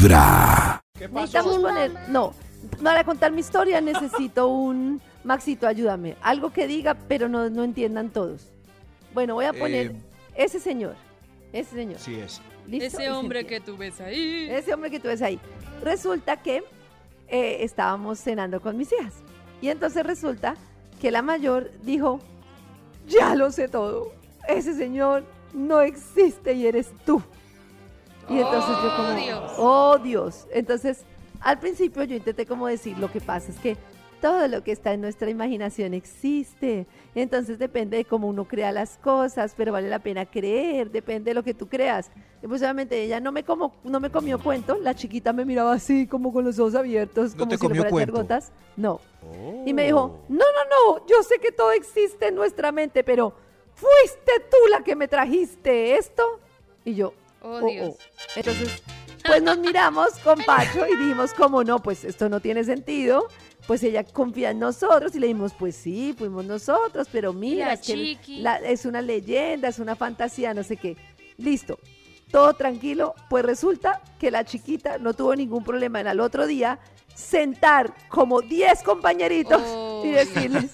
Vibra. Necesitamos poner, no, para contar mi historia necesito un Maxito, ayúdame. Algo que diga, pero no, no entiendan todos. Bueno, voy a poner Eh, ese señor. Ese señor. Sí es. ¿Listo? Ese hombre que tú ves ahí. Ese hombre que tú ves ahí. Resulta que eh, estábamos cenando con mis hijas. Y entonces resulta que la mayor dijo, ya lo sé todo. Ese señor no existe y eres tú. Y entonces yo como, Oh, Dios. oh Dios. Entonces, al principio yo intenté como decir, lo que pasa es que todo lo que está en nuestra imaginación existe. Entonces depende de cómo uno crea las cosas, pero vale la pena creer, depende de lo que tú creas. Y pues obviamente ella no me, como, no me comió cuento, la chiquita me miraba así como con los ojos abiertos, ¿No como si le fuera gotas. No. Y me dijo, no, no, no, yo sé que todo existe en nuestra mente, pero fuiste tú la que me trajiste esto. Y yo, Oh, Dios. entonces, pues nos miramos con Pacho y dijimos, como no, pues esto no tiene sentido. Pues ella confía en nosotros y le dijimos, pues sí, fuimos nosotros, pero mira, La es que la- es una leyenda, es una fantasía, no sé qué. Listo, todo tranquilo. Pues resulta que la chiquita no tuvo ningún problema en al otro día sentar como 10 compañeritos Oh. Y decirles,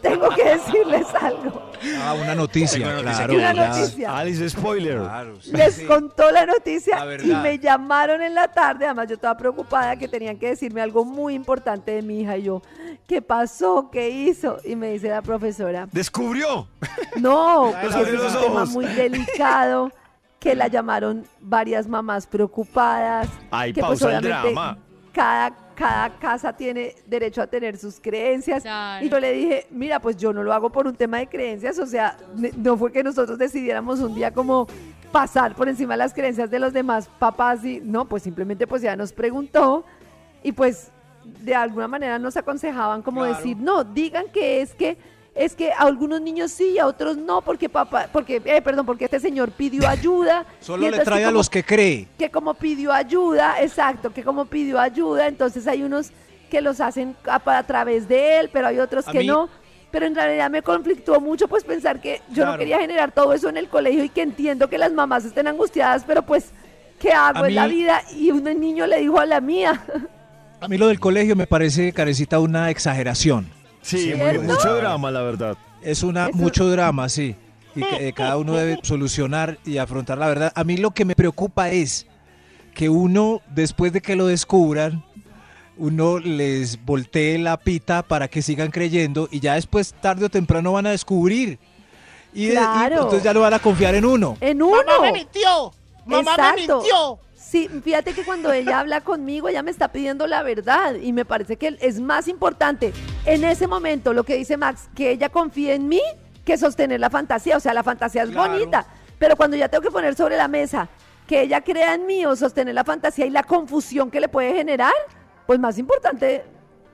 tengo que decirles algo. Ah, una noticia, una noticia claro. Una noticia. Alice Spoiler. Claro, sí. Les Sí. contó la noticia La y me llamaron en la tarde. Además, yo estaba preocupada que tenían que decirme algo muy importante de mi hija. Y yo, ¿qué pasó? ¿Qué hizo? Y me dice la profesora, Descubrió. no, pues es un tema muy delicado. Que la llamaron varias mamás preocupadas. Ay, que pues pausa el drama. Cada, cada casa tiene derecho a tener sus creencias. Claro. Y yo le dije, mira, pues yo no lo hago por un tema de creencias, o sea, no fue que nosotros decidiéramos un día como pasar por encima de las creencias de los demás papás y no, pues simplemente pues ya nos preguntó y pues de alguna manera nos aconsejaban como Claro. decir, no, digan que es que es que a algunos niños sí y a otros no porque papá, porque eh, perdón, porque este señor pidió ayuda. Solo le trae a como los que cree. que como pidió ayuda, exacto, que como pidió ayuda, entonces hay unos que los hacen a, a través de él, pero hay otros A que mí- no. Pero en realidad me conflictó mucho pues pensar que yo no quería generar todo eso en el colegio y que entiendo que las mamás estén angustiadas, pero pues, ¿qué hago en la vida? Y un niño le dijo a la mía. A mí lo del colegio me parece, Carecita, una exageración. Sí, mucho drama, la verdad. Es una Eso- mucho drama, sí. Y que eh, cada uno debe solucionar y afrontar la verdad. A mí lo que me preocupa es que uno, después de que lo descubran, uno les voltee la pita para que sigan creyendo y ya después, tarde o temprano, van a descubrir. Y, de- y Claro. entonces ya no van a confiar en uno. En uno. Mamá me mintió. Mamá me mintió. Sí, fíjate que cuando ella habla conmigo, ella me está pidiendo la verdad y me parece que es más importante en ese momento lo que dice Max, que ella confíe en mí que sostener la fantasía. O sea, la fantasía es Claro. bonita, pero cuando ya tengo que poner sobre la mesa que ella crea en mí o sostener la fantasía y la confusión que le puede generar, pues más importante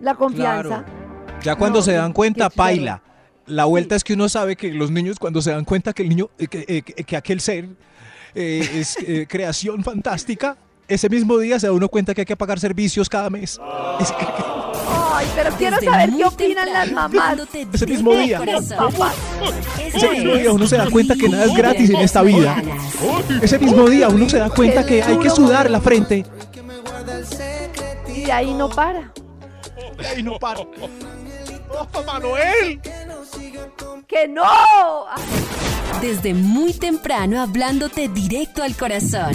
la confianza. Claro. Ya cuando No, se dan cuenta, paila. La vuelta Sí. es que uno sabe que los niños cuando se dan cuenta que el niño, eh, que, eh, que- que aquel ser eh, es eh, creación fantástica, ese mismo día se da uno cuenta que hay que pagar servicios cada mes. Es que- Ay, pero quiero saber qué opinan las mamás. Ese mismo día. Ese mismo día uno se da cuenta que nada es gratis en esta vida. ese mismo día uno se da cuenta que hay que sudar la frente. Y ahí no para. Y no paro. ¡Oh, Manuel! ¡Que no! Desde muy temprano hablándote directo al corazón.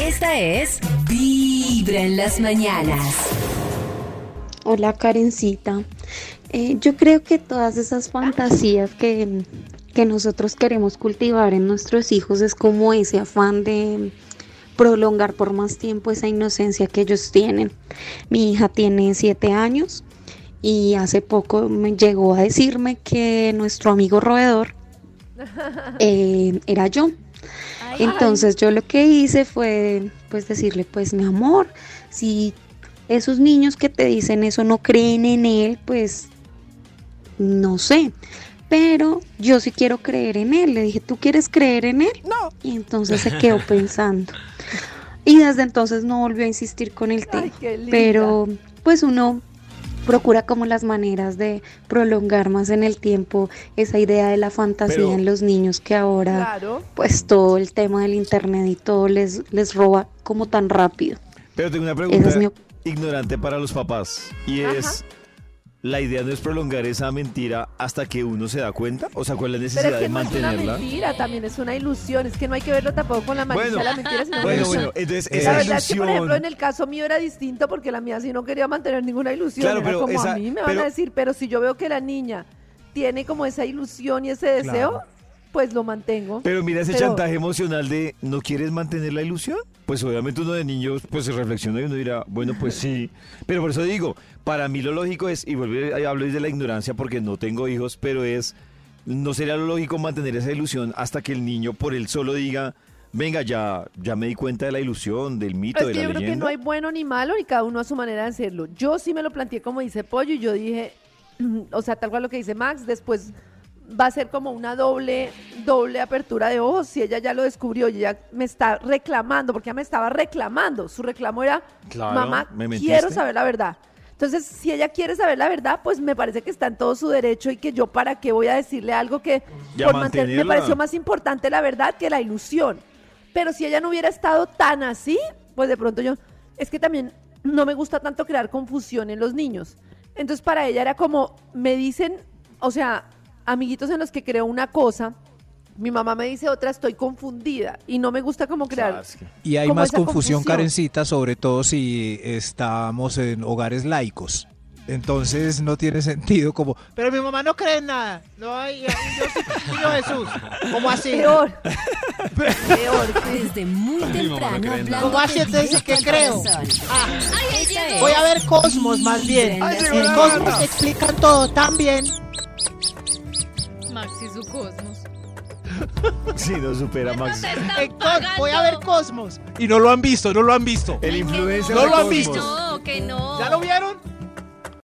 Esta es Vibra en las mañanas. Hola Karencita. Eh, yo creo que todas esas fantasías que, que nosotros queremos cultivar en nuestros hijos es como ese afán de prolongar por más tiempo esa inocencia que ellos tienen. Mi hija tiene siete años y hace poco me llegó a decirme que nuestro amigo roedor eh, era yo. Entonces yo lo que hice fue pues decirle, pues mi amor, si esos niños que te dicen eso no creen en él, pues no sé. Pero yo sí quiero creer en él. Le dije, ¿tú quieres creer en él? No. Y entonces se quedó pensando. Y desde entonces no volvió a insistir con el tema. Ay, qué linda. Pero pues uno procura como las maneras de prolongar más en el tiempo esa idea de la fantasía Pero- en los niños que ahora Claro. pues todo el tema del internet y todo les, les roba como tan rápido. Pero tengo una Esa pregunta es mi op- ignorante para los papás. Y Ajá. es, ¿la idea no es prolongar esa mentira hasta que uno se da cuenta? O sea, ¿cuál es la Pero necesidad es que de no es una mantenerla? mentira, también es una ilusión. Es que no hay que verlo tampoco con la malicia Bueno, de la mentira, sino Bueno, bueno, entonces esa verdad es que, por ejemplo, ilusión... en el caso mío era distinto porque la mía sí no quería mantener ninguna ilusión. Claro, era pero como esa- a mí me van pero- a decir, pero si yo veo que la niña tiene como esa ilusión y ese deseo, Claro. Pues lo mantengo. Pero mira ese Pero- chantaje emocional de ¿no quieres mantener la ilusión? Pues obviamente uno de niños pues se reflexiona y uno dirá, bueno, pues sí. Pero por eso digo, para mí lo lógico es, y a hablo desde la ignorancia porque no tengo hijos, pero es, no sería lo lógico mantener esa ilusión hasta que el niño por él solo diga, venga, ya, ya me di cuenta de la ilusión, del mito, de es que la yo creo que no hay bueno ni malo y cada uno a su manera de hacerlo. Yo sí me lo planteé como dice Pollo y yo dije, o sea, tal cual lo que dice Max, después va a ser como una doble, doble apertura de ojos si ella ya lo descubrió y ella me está reclamando, porque ella me estaba reclamando. Su reclamo era, Claro, mamá, ¿me quiero saber la verdad. Entonces, si ella quiere saber la verdad, pues me parece que está en todo su derecho y que yo para qué voy a decirle algo que Ya por mantener, me pareció más importante la verdad que la ilusión. Pero si ella no hubiera estado tan así, pues de pronto yo, es que también no me gusta tanto crear confusión en los niños. Entonces para ella era como, me dicen, o sea, amiguitos en los que creo una cosa, mi mamá me dice otra, estoy confundida y no me gusta como crear. Y hay más confusión, confusión. Karencita, sobre todo si estamos en hogares laicos. Entonces no tiene sentido como, Pero mi mamá no cree en nada. No, hay, yo sí en Jesús. ¿Cómo así? Peor. Peor. sí. Desde muy temprano hablando ¿Cómo así entonces que creo? Ah, voy a ver Cosmos más bien. Ay, En llegó Cosmos te explican todo tan bien. Maxi su cosmos. Sí, no supera Max. Cos- voy a ver Cosmos. y no lo han visto, no lo han visto. El influencer No de lo han Cosmos. visto. No, que no. ¿Ya lo vieron?